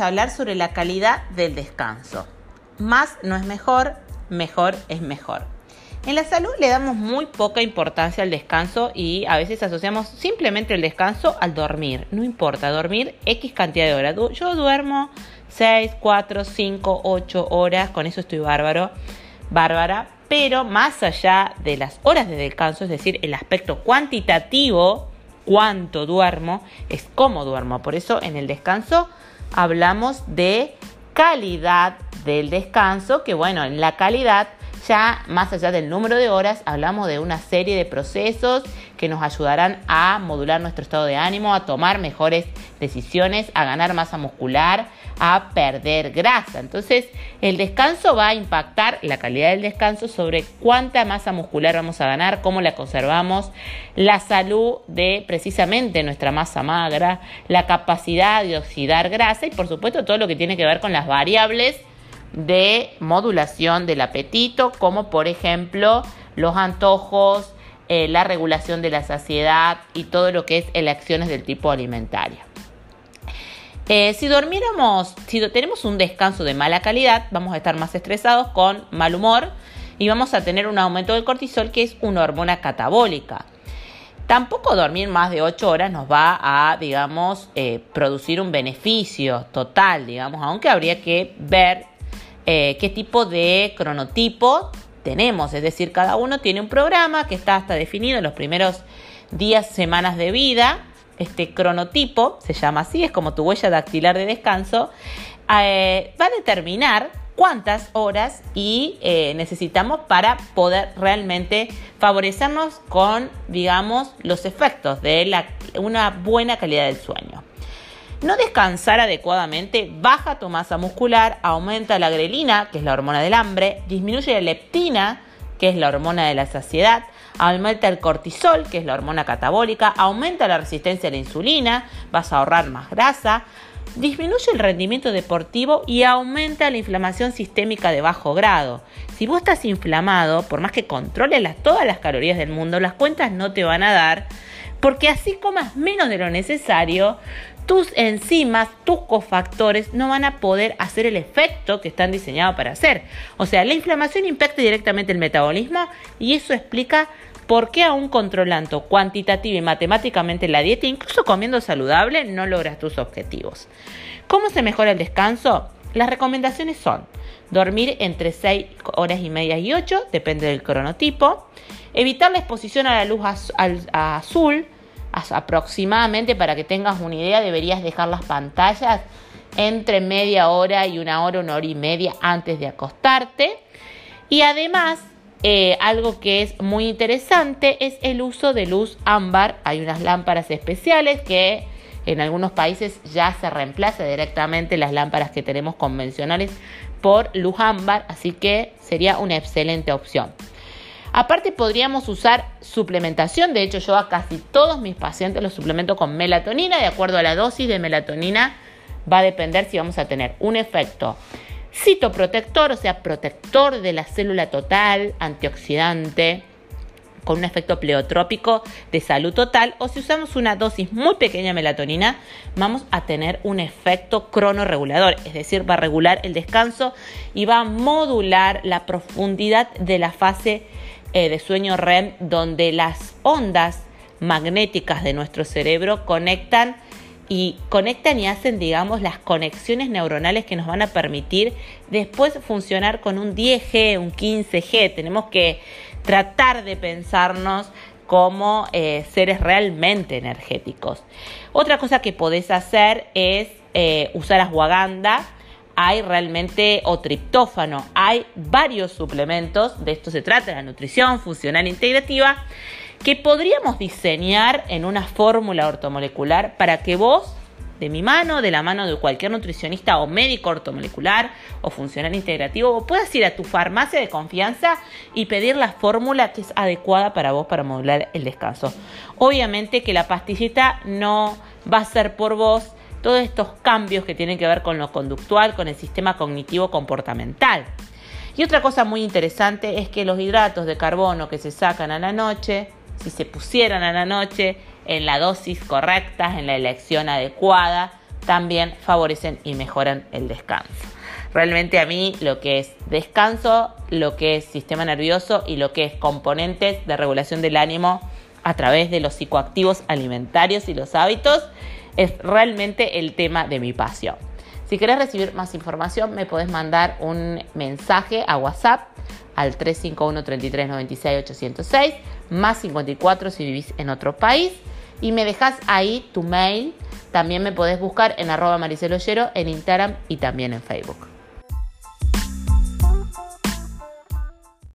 a hablar sobre la calidad del descanso. Más no es mejor, mejor es mejor. En la salud le damos muy poca importancia al descanso y a veces asociamos simplemente el descanso al dormir. No importa, dormir X cantidad de horas. Yo duermo 6, 4, 5, 8 horas, con eso estoy bárbaro, bárbara. Pero más allá de las horas de descanso, es decir, el aspecto cuantitativo, cuánto duermo, es cómo duermo. Por eso en el descanso hablamos de calidad del descanso, que bueno, en la calidad ya más allá del número de horas, hablamos de una serie de procesos que nos ayudarán a modular nuestro estado de ánimo, a tomar mejores decisiones, a ganar masa muscular, a perder grasa. Entonces, el descanso va a impactar la calidad del descanso sobre cuánta masa muscular vamos a ganar, cómo la conservamos, la salud de precisamente nuestra masa magra, la capacidad de oxidar grasa y por supuesto todo lo que tiene que ver con las variables de modulación del apetito, como por ejemplo los antojos, eh, la regulación de la saciedad y todo lo que es elecciones del tipo alimentario. Eh, si dormiéramos, si tenemos un descanso de mala calidad, vamos a estar más estresados con mal humor y vamos a tener un aumento del cortisol que es una hormona catabólica. Tampoco dormir más de 8 horas nos va a, digamos, eh, producir un beneficio total, digamos, aunque habría que ver eh, qué tipo de cronotipo tenemos. Es decir, cada uno tiene un programa que está hasta definido en los primeros días, semanas de vida. Este cronotipo, se llama así, es como tu huella dactilar de descanso, eh, va a determinar cuántas horas y eh, necesitamos para poder realmente favorecernos con, digamos, los efectos de una buena calidad del sueño. No descansar adecuadamente baja tu masa muscular, aumenta la grelina, que es la hormona del hambre, disminuye la leptina, que es la hormona de la saciedad, aumenta el cortisol, que es la hormona catabólica, aumenta la resistencia a la insulina, vas a ahorrar más grasa, disminuye el rendimiento deportivo y aumenta la inflamación sistémica de bajo grado. Si vos estás inflamado, por más que controles todas las calorías del mundo, las cuentas no te van a dar, porque así comas menos de lo necesario, tus enzimas, tus cofactores no van a poder hacer el efecto que están diseñados para hacer. O sea, la inflamación impacta directamente el metabolismo y eso explica por qué aún controlando cuantitativa y matemáticamente la dieta, incluso comiendo saludable, no logras tus objetivos. ¿Cómo se mejora el descanso? Las recomendaciones son dormir entre 6 horas y media y 8, depende del cronotipo, evitar la exposición a la luz azul, aproximadamente para que tengas una idea deberías dejar las pantallas entre media hora y una hora, una hora y media antes de acostarte. Y además, eh, algo que es muy interesante es el uso de luz ámbar. Hay unas lámparas especiales que en algunos países ya se reemplaza directamente las lámparas que tenemos convencionales por luz ámbar, así que sería una excelente opción. Aparte podríamos usar suplementación, de hecho yo a casi todos mis pacientes los suplemento con melatonina, de acuerdo a la dosis de melatonina va a depender si vamos a tener un efecto citoprotector, o sea, protector de la célula total, antioxidante, con un efecto pleotrópico de salud total, o si usamos una dosis muy pequeña de melatonina, vamos a tener un efecto cronorregulador, es decir, va a regular el descanso y va a modular la profundidad de la fase eh, de sueño REM donde las ondas magnéticas de nuestro cerebro conectan y conectan y hacen, digamos, las conexiones neuronales que nos van a permitir después funcionar con un 10G, un 15G. Tenemos que tratar de pensarnos como eh, seres realmente energéticos. Otra cosa que podés hacer es eh, usar ashwagandha hay realmente o triptófano, hay varios suplementos, de esto se trata, la nutrición funcional integrativa, que podríamos diseñar en una fórmula ortomolecular para que vos, de mi mano, de la mano de cualquier nutricionista o médico ortomolecular o funcional integrativo, puedas ir a tu farmacia de confianza y pedir la fórmula que es adecuada para vos para modular el descanso. Obviamente que la pastillita no va a ser por vos, todos estos cambios que tienen que ver con lo conductual, con el sistema cognitivo comportamental. Y otra cosa muy interesante es que los hidratos de carbono que se sacan a la noche, si se pusieran a la noche en la dosis correcta, en la elección adecuada, también favorecen y mejoran el descanso. Realmente a mí lo que es descanso, lo que es sistema nervioso y lo que es componentes de regulación del ánimo a través de los psicoactivos alimentarios y los hábitos es realmente el tema de mi pasión. Si querés recibir más información, me podés mandar un mensaje a WhatsApp al 351 33 96 806 más 54 si vivís en otro país y me dejas ahí tu mail. También me podés buscar en arroba Maricelo en Instagram y también en Facebook.